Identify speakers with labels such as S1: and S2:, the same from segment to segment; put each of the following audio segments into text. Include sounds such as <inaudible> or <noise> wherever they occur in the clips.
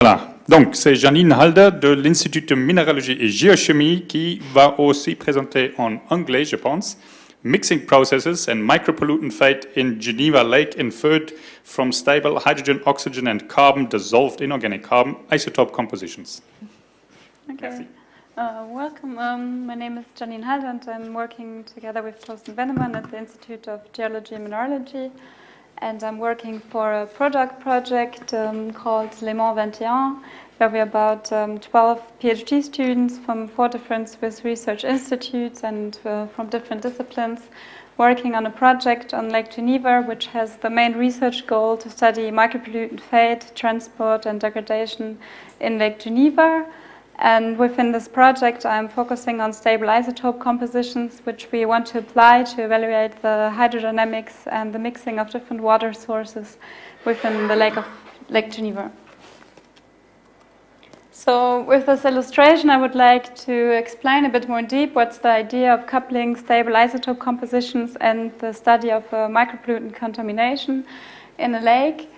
S1: Voilà, donc c'est Janine Halder de l'Institut de Minéralogie et Géochimie qui va aussi présenter en anglais, je pense, Mixing Processes and Micropollutant Fate in Geneva Lake inferred from stable hydrogen, oxygen and carbon dissolved inorganic carbon isotope compositions.
S2: Okay. Uh, welcome. Um, my name is Janine Halder and I'm working together with Thorsten Bennemann at the Institute of Geology and Mineralogy and I'm working for a product project um, called Léman 21, where we're about um, 12 PhD students from four different Swiss research institutes and uh, from different disciplines working on a project on Lake Geneva, which has the main research goal to study micropollutant fate, transport, and degradation in Lake Geneva. And within this project, I'm focusing on stable isotope compositions, which we want to apply to evaluate the hydrodynamics and the mixing of different water sources within the lake of Lake Geneva. So with this illustration, I would like to explain a bit more deep what's the idea of coupling stable isotope compositions and the study of uh, micropollutant contamination in a lake.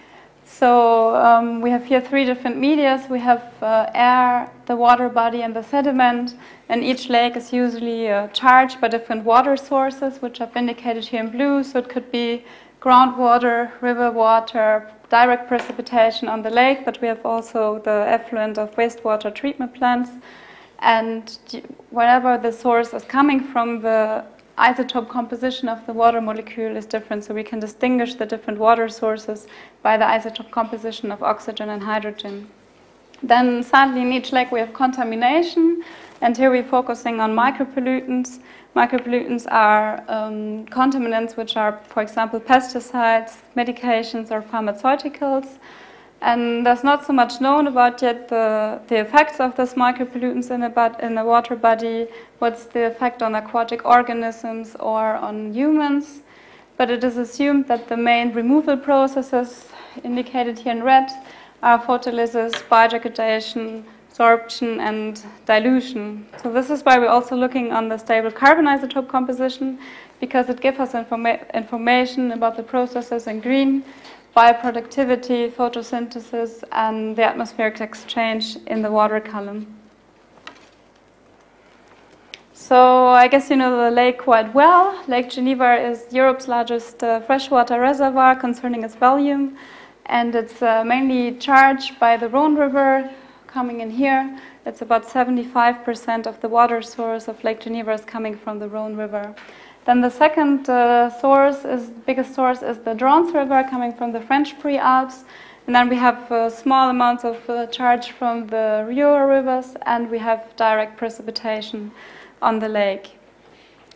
S2: So um, we have here three different medias. We have uh, air, the water body, and the sediment. And each lake is usually uh, charged by different water sources, which I've indicated here in blue. So it could be groundwater, river water, direct precipitation on the lake, but we have also the effluent of wastewater treatment plants. And wherever the source is coming from, the isotope composition of the water molecule is different, so we can distinguish the different water sources by the isotope composition of oxygen and hydrogen. Then sadly in each lake we have contamination, and here we're focusing on micropollutants. Micropollutants are um, contaminants which are, for example, pesticides, medications, or pharmaceuticals. And there's not so much known about yet the, the effects of these micropollutants in a, in a water body, what's the effect on aquatic organisms or on humans. But it is assumed that the main removal processes indicated here in red are photolysis, biodegradation, sorption, and dilution. So this is why we're also looking on the stable carbon isotope composition because it gives us informa information about the processes in green bioproductivity, photosynthesis, and the atmospheric exchange in the water column. So I guess you know the lake quite well. Lake Geneva is Europe's largest uh, freshwater reservoir concerning its volume, and it's uh, mainly charged by the Rhone River coming in here. It's about 75% of the water source of Lake Geneva is coming from the Rhone River. Then the second uh, source is biggest source is the Dranse River coming from the French Pre-Alps. And then we have uh, small amounts of uh, charge from the Rio rivers, and we have direct precipitation on the lake.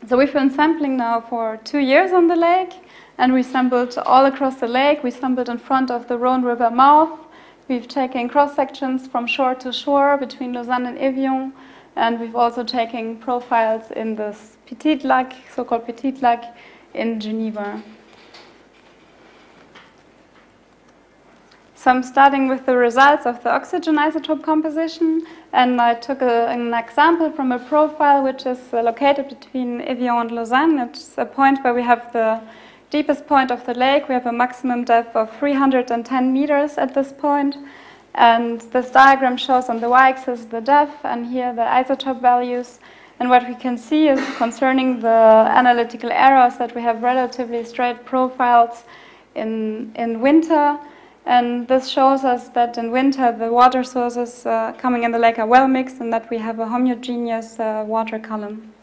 S2: So we've been sampling now for two years on the lake, and we sampled all across the lake. We sampled in front of the Rhone River mouth. We've taken cross sections from shore to shore between Lausanne and Evian, and we've also taken profiles in this Petit Lac, so-called Petit Lac in Geneva. So I'm starting with the results of the oxygen isotope composition, and I took a, an example from a profile which is uh, located between Evian and Lausanne. It's a point where we have the deepest point of the lake. We have a maximum depth of 310 meters at this point. And this diagram shows on the y-axis the depth, and here the isotope values. And what we can see is concerning the analytical errors that we have relatively straight profiles in, in winter. And this shows us that in winter the water sources uh, coming in the lake are well mixed and that we have a homogeneous uh, water column.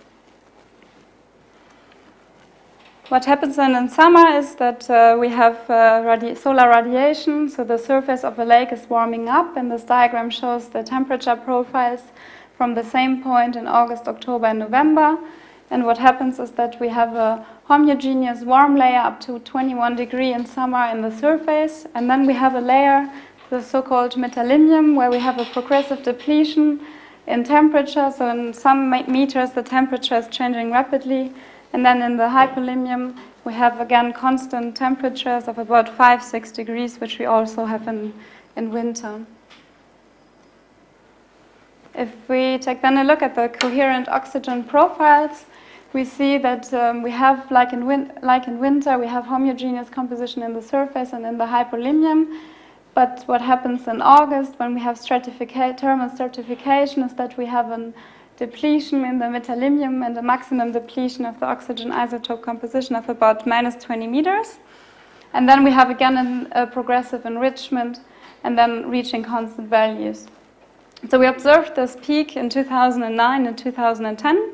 S2: What happens then in summer is that uh, we have uh, radi solar radiation, so the surface of the lake is warming up, and this diagram shows the temperature profiles from the same point in August, October, and November. And what happens is that we have a homogeneous warm layer up to 21 degree in summer in the surface. And then we have a layer, the so-called metalimnium, where we have a progressive depletion in temperature. So in some meters, the temperature is changing rapidly. And then in the hypolimnium, we have again constant temperatures of about 5, 6 degrees, which we also have in, in winter. If we take then a look at the coherent oxygen profiles, we see that um, we have, like in, like in winter, we have homogeneous composition in the surface and in the hypolimnium. But what happens in August when we have stratifica thermal stratification is that we have a depletion in the metallium and a maximum depletion of the oxygen isotope composition of about minus 20 meters. And then we have again an, a progressive enrichment and then reaching constant values. So we observed this peak in 2009 and 2010.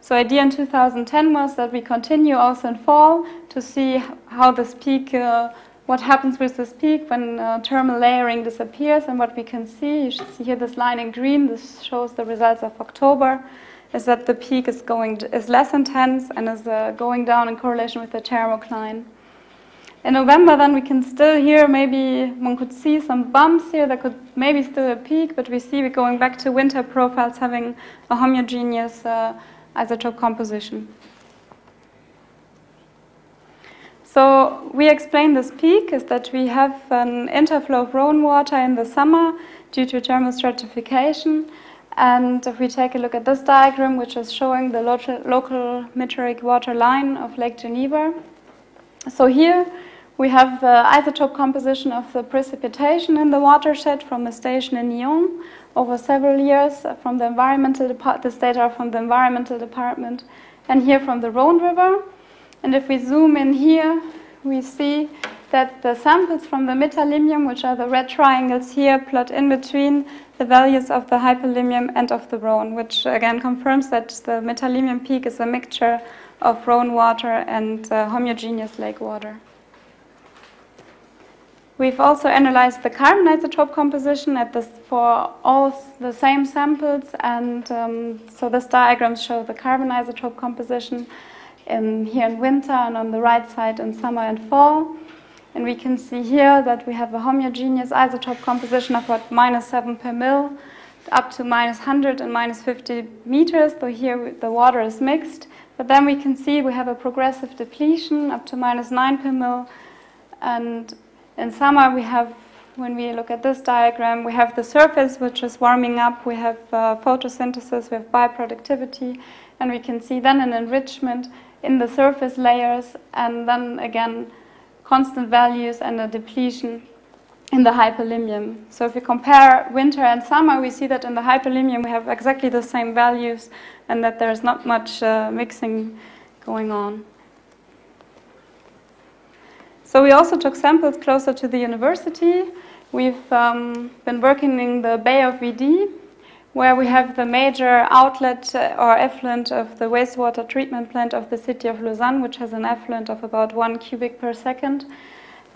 S2: So idea in 2010 was that we continue also in fall to see how this peak, uh, what happens with this peak when uh, thermal layering disappears and what we can see, you should see here this line in green, this shows the results of October, is that the peak is going, is less intense and is uh, going down in correlation with the thermocline. In November, then we can still hear maybe one could see some bumps here. that could maybe still a peak, but we see we're going back to winter profiles having a homogeneous uh, isotope composition. So we explain this peak is that we have an interflow of rainwater in the summer due to thermal stratification. And if we take a look at this diagram, which is showing the local, meteoric water line of Lake Geneva. So here we have the isotope composition of the precipitation in the watershed from a station in Nyon over several years from the environmental department. This data from the environmental department, and here from the Rhone River. And if we zoom in here, we see that the samples from the metallium, which are the red triangles here, plot in between the values of the hypolimnium and of the Rhone, which again confirms that the metallium peak is a mixture of Rhone water and uh, homogeneous lake water. We've also analyzed the carbon isotope composition this for all the same samples, and um, so this diagrams show the carbon isotope composition in, here in winter and on the right side in summer and fall. And we can see here that we have a homogeneous isotope composition of about minus 7 per mil up to minus 100 and minus 50 meters, so here the water is mixed. But then we can see we have a progressive depletion up to minus 9 per mil, and in summer, we have, when we look at this diagram, we have the surface which is warming up, we have uh, photosynthesis, we have bioproductivity, and we can see then an enrichment in the surface layers, and then again, constant values and a depletion in the hypolimnium. So if we compare winter and summer, we see that in the hypolimnium we have exactly the same values and that there's not much uh, mixing going on. So we also took samples closer to the university. We've um, been working in the Bay of Vidy, where we have the major outlet uh, or effluent of the wastewater treatment plant of the city of Lausanne, which has an effluent of about one cubic per second.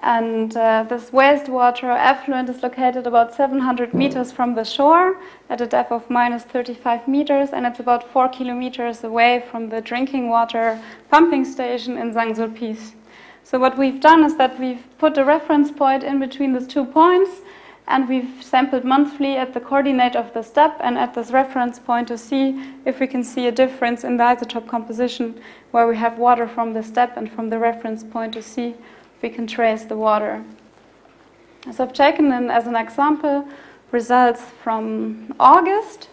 S2: And uh, this wastewater effluent is located about 700 meters from the shore at a depth of minus 35 meters, and it's about four kilometers away from the drinking water pumping station in Saint-Sulpice. So what we've done is that we've put a reference point in between these two points and we've sampled monthly at the coordinate of the step and at this reference point to see if we can see a difference in the isotope composition where we have water from the step and from the reference point to see if we can trace the water. So I've taken in, as an example results from August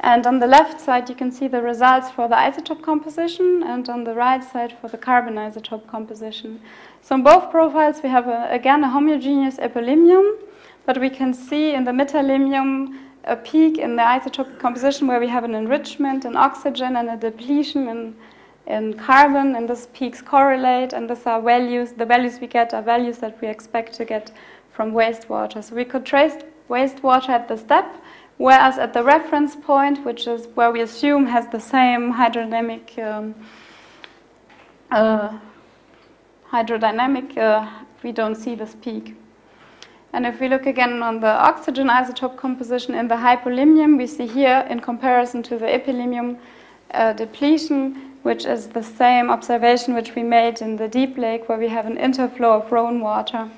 S2: and on the left side, you can see the results for the isotope composition, and on the right side for the carbon isotope composition. So in both profiles, we have, a, again, a homogeneous epilymium, but we can see in the metallium a peak in the isotopic composition where we have an enrichment in oxygen and a depletion in, in carbon, and these peaks correlate, and these are values, the values we get are values that we expect to get from wastewater. So we could trace wastewater at the step, Whereas at the reference point, which is where we assume has the same hydrodynamic um, uh, hydrodynamic, uh, we don't see this peak. And if we look again on the oxygen isotope composition in the hypolimnium, we see here in comparison to the epilymium uh, depletion, which is the same observation which we made in the deep lake where we have an interflow of Rhone water.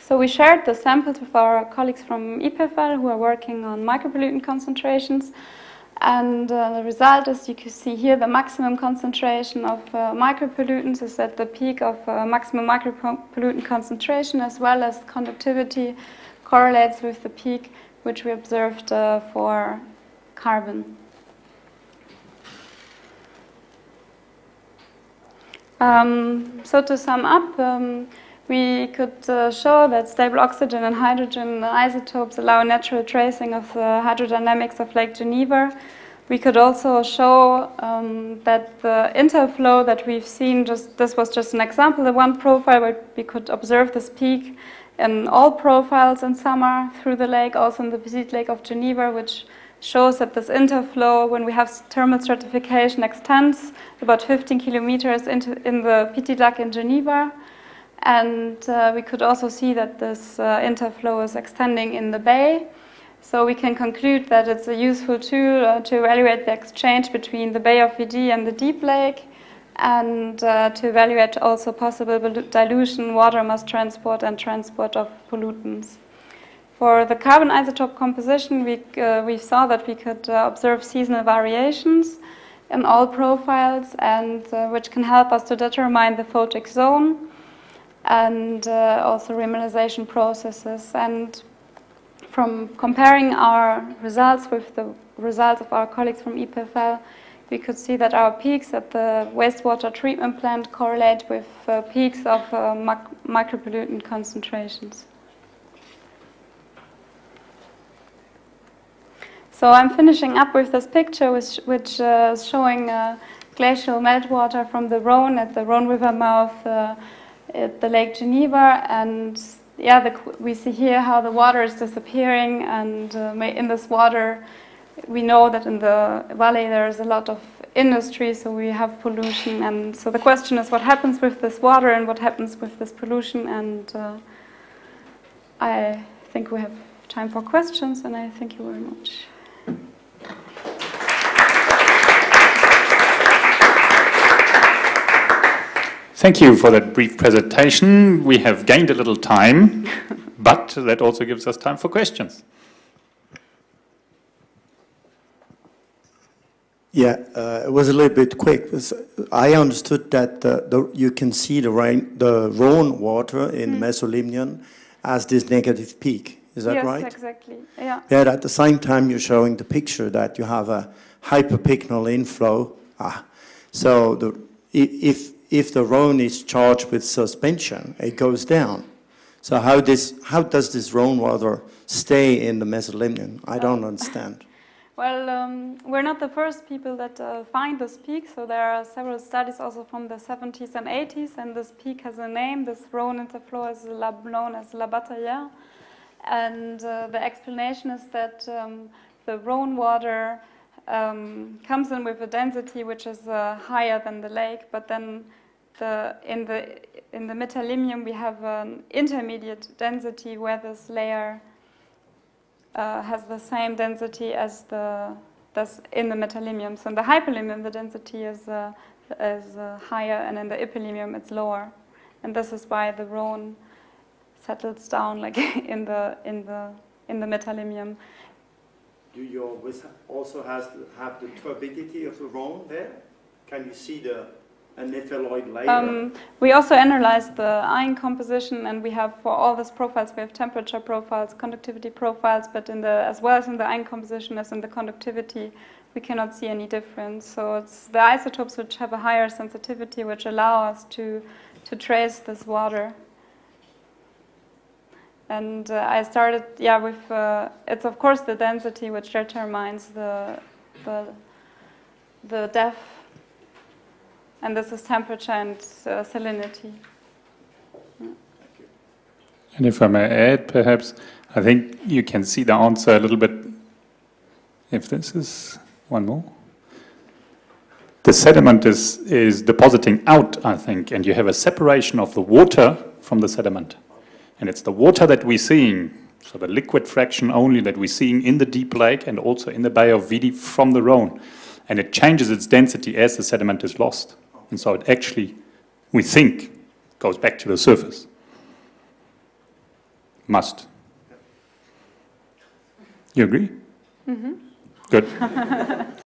S2: So we shared the samples with our colleagues from EPFL who are working on micropollutant concentrations. And uh, the result is you can see here the maximum concentration of uh, micropollutants is at the peak of uh, maximum micropollutant concentration as well as conductivity correlates with the peak which we observed uh, for carbon. Um, so to sum up, um, we could uh, show that stable oxygen and hydrogen isotopes allow natural tracing of the hydrodynamics of Lake Geneva. We could also show um, that the interflow that we've seen, just this was just an example, the one profile where we could observe this peak in all profiles in summer through the lake, also in the Petite Lake of Geneva, which shows that this interflow, when we have thermal stratification, extends about 15 kilometers into in the Petit Lac in Geneva. And uh, we could also see that this uh, interflow is extending in the bay. So we can conclude that it's a useful tool uh, to evaluate the exchange between the Bay of Vidy and the Deep Lake and uh, to evaluate also possible dilution, water mass transport and transport of pollutants. For the carbon isotope composition, we, uh, we saw that we could uh, observe seasonal variations in all profiles and which can help us to determine the photic zone and uh, also remineralization processes. And from comparing our results with the results of our colleagues from EPFL, we could see that our peaks at the wastewater treatment plant correlate with uh, peaks of uh, mic micropollutant concentrations. So I'm finishing up with this picture which, which uh, is showing uh, glacial meltwater from the Rhone at the Rhone River mouth uh, at the Lake Geneva and yeah, the, we see here how the water is disappearing and uh, in this water we know that in the valley there's a lot of industry, so we have pollution. And so the question is what happens with this water and what happens with this pollution. And uh, I think we have time for questions, and I thank you very much.
S1: Thank you for that brief presentation. We have gained a little time, <laughs> but that also gives us time for questions.
S3: Yeah, uh, it was a little bit quick. I understood that uh, the, you can see the rain, the Rhone water in
S2: Hmm.
S3: Mesolimnion as this negative peak. Is that
S2: yes,
S3: right?
S2: exactly. Yeah.
S3: Yeah, at the same time, you're showing the picture that you have a hyperpycnal inflow. Ah, so the, if, if the Rhone is charged with suspension, it goes down. So how, this, how does this Rhone water stay in the Mesolimnion? I don't <laughs> understand.
S2: Well, um, we're not the first people that uh, find this peak, so there are several studies also from the 70s and 80s, and this peak has a name. This Rhone interflow is lab- known as La Bataillère. And uh, the explanation is that um, the Rhone water um, comes in with a density which is uh, higher than the lake, but then the, in the in the Metalimium we have an intermediate density where this layer uh, has the same density as the in the metalimium. So in the hyperlimium the density is uh, is uh, higher, and in the epilimium it's lower, and this is why the Rhone settles down like <laughs> in the in the in the metalimium.
S3: Do you also has to have the turbidity of the Rhone there? Can you see the nepheloid layer?
S2: Um, we also analyzed the ion composition, and we have for all these profiles we have temperature profiles, conductivity profiles, but in the as well as in the ion composition as in the conductivity, we cannot see any difference. So it's the isotopes which have a higher sensitivity, which allow us to to trace this water. And uh, I started, yeah, with uh, it's of course the density which determines the the the depth and this is temperature and uh, salinity.
S1: And if I may add, perhaps, I think you can see the answer a little bit. If this is one more. The sediment is, is depositing out, I think, and you have a separation of the water from the sediment. And it's the water that we're seeing, so the liquid fraction only that we're seeing in the deep lake and also in the Bay of Vidy from the Rhone. And it changes its density as the sediment is lost. And so it actually, we think, goes back to the surface. Must. You agree? Mm-hmm. Good. <laughs>